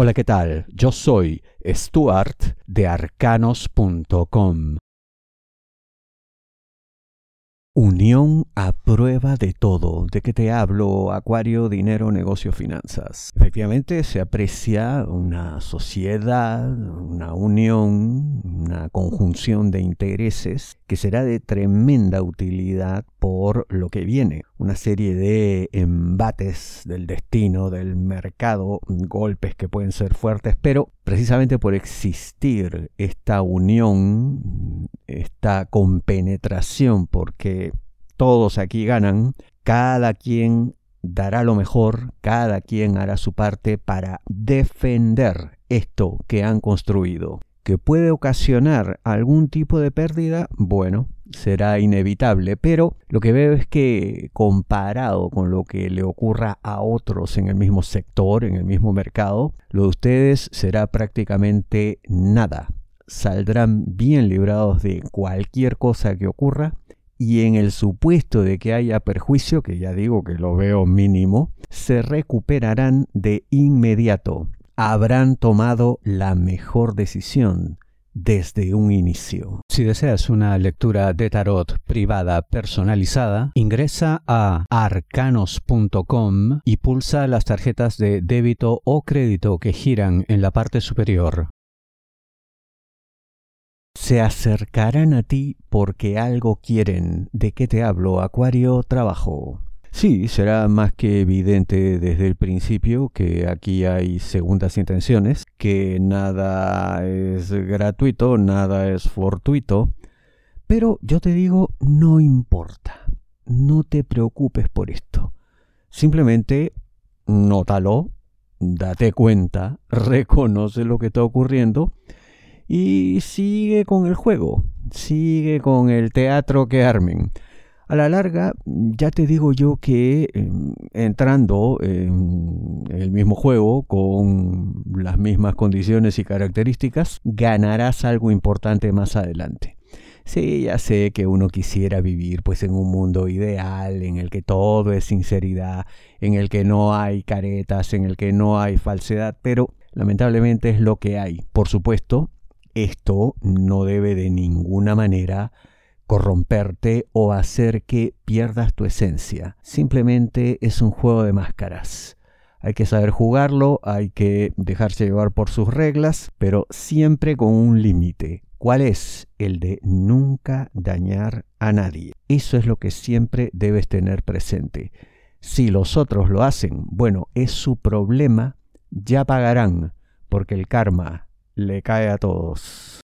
Hola, ¿qué tal? Yo soy Stuart de arcanos.com. Unión a prueba de todo. ¿De qué te hablo? Acuario, dinero, negocio, finanzas. Efectivamente se aprecia una sociedad, una unión, una conjunción de intereses que será de tremenda utilidad por lo que viene. Una serie de embates del destino, del mercado, golpes que pueden ser fuertes, pero precisamente por existir esta unión, esta compenetración, porque todos aquí ganan, cada quien dará lo mejor, cada quien hará su parte para defender esto que han construido. Que puede ocasionar algún tipo de pérdida, bueno, será inevitable, pero lo que veo es que comparado con lo que le ocurra a otros en el mismo sector, en el mismo mercado, lo de ustedes será prácticamente nada. Saldrán bien librados de cualquier cosa que ocurra y en el supuesto de que haya perjuicio, que ya digo que lo veo mínimo, se recuperarán de inmediato habrán tomado la mejor decisión desde un inicio. Si deseas una lectura de tarot privada personalizada, ingresa a arcanos.com y pulsa las tarjetas de débito o crédito que giran en la parte superior. Se acercarán a ti porque algo quieren. ¿De qué te hablo, Acuario? Trabajo. Sí, será más que evidente desde el principio que aquí hay segundas intenciones, que nada es gratuito, nada es fortuito, pero yo te digo, no importa, no te preocupes por esto. Simplemente nótalo, date cuenta, reconoce lo que está ocurriendo y sigue con el juego, sigue con el teatro que armen. A la larga, ya te digo yo que em, entrando en el mismo juego con las mismas condiciones y características, ganarás algo importante más adelante. Sí, ya sé que uno quisiera vivir pues en un mundo ideal, en el que todo es sinceridad, en el que no hay caretas, en el que no hay falsedad, pero lamentablemente es lo que hay. Por supuesto, esto no debe de ninguna manera corromperte o hacer que pierdas tu esencia. Simplemente es un juego de máscaras. Hay que saber jugarlo, hay que dejarse llevar por sus reglas, pero siempre con un límite. ¿Cuál es? El de nunca dañar a nadie. Eso es lo que siempre debes tener presente. Si los otros lo hacen, bueno, es su problema, ya pagarán, porque el karma le cae a todos.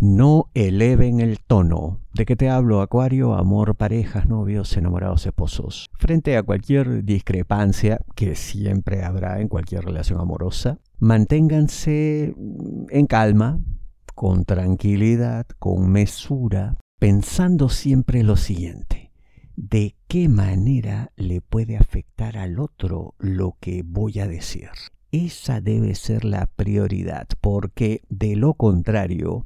No eleven el tono. ¿De qué te hablo, Acuario? Amor, parejas, novios, enamorados, esposos. Frente a cualquier discrepancia que siempre habrá en cualquier relación amorosa, manténganse en calma, con tranquilidad, con mesura, pensando siempre lo siguiente. ¿De qué manera le puede afectar al otro lo que voy a decir? Esa debe ser la prioridad, porque de lo contrario,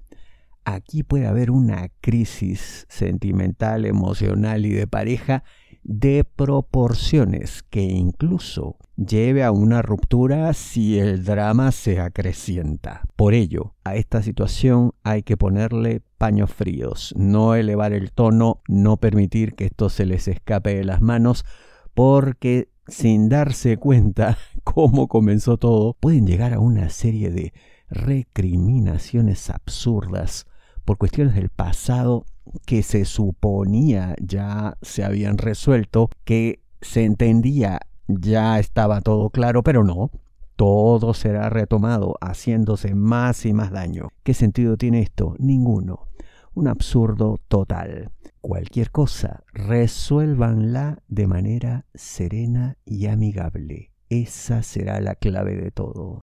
aquí puede haber una crisis sentimental, emocional y de pareja de proporciones que incluso lleve a una ruptura si el drama se acrecienta. Por ello, a esta situación hay que ponerle paños fríos, no elevar el tono, no permitir que esto se les escape de las manos, porque sin darse cuenta cómo comenzó todo, pueden llegar a una serie de recriminaciones absurdas por cuestiones del pasado que se suponía ya se habían resuelto, que se entendía ya estaba todo claro, pero no, todo será retomado haciéndose más y más daño. ¿Qué sentido tiene esto? Ninguno. Un absurdo total. Cualquier cosa, resuélvanla de manera serena y amigable. Esa será la clave de todo.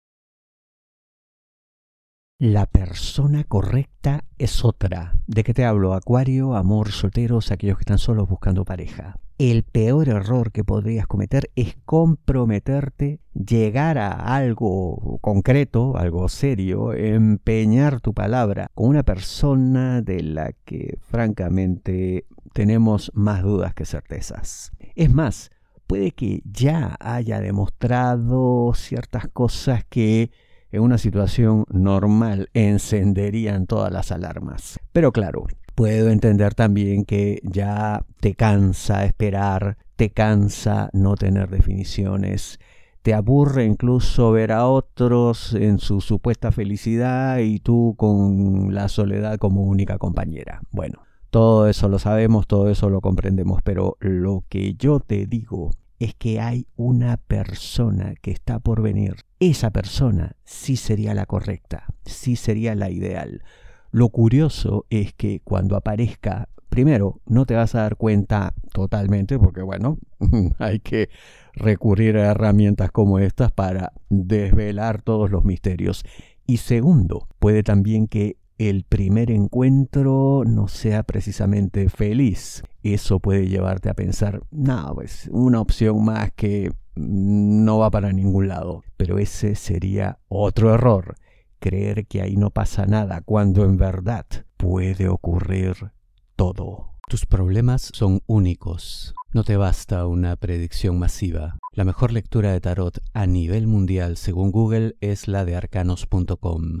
La persona correcta es otra. ¿De qué te hablo? Acuario, amor, solteros, aquellos que están solos buscando pareja. El peor error que podrías cometer es comprometerte, llegar a algo concreto, algo serio, empeñar tu palabra con una persona de la que francamente tenemos más dudas que certezas. Es más, puede que ya haya demostrado ciertas cosas que en una situación normal encenderían todas las alarmas. Pero claro, puedo entender también que ya te cansa esperar, te cansa no tener definiciones, te aburre incluso ver a otros en su supuesta felicidad y tú con la soledad como única compañera. Bueno, todo eso lo sabemos, todo eso lo comprendemos, pero lo que yo te digo es que hay una persona que está por venir. Esa persona sí sería la correcta, sí sería la ideal. Lo curioso es que cuando aparezca, primero, no te vas a dar cuenta totalmente, porque bueno, hay que recurrir a herramientas como estas para desvelar todos los misterios. Y segundo, puede también que el primer encuentro no sea precisamente feliz. Eso puede llevarte a pensar, no, pues una opción más que no va para ningún lado. Pero ese sería otro error, creer que ahí no pasa nada, cuando en verdad puede ocurrir todo. Tus problemas son únicos. No te basta una predicción masiva. La mejor lectura de tarot a nivel mundial según Google es la de arcanos.com.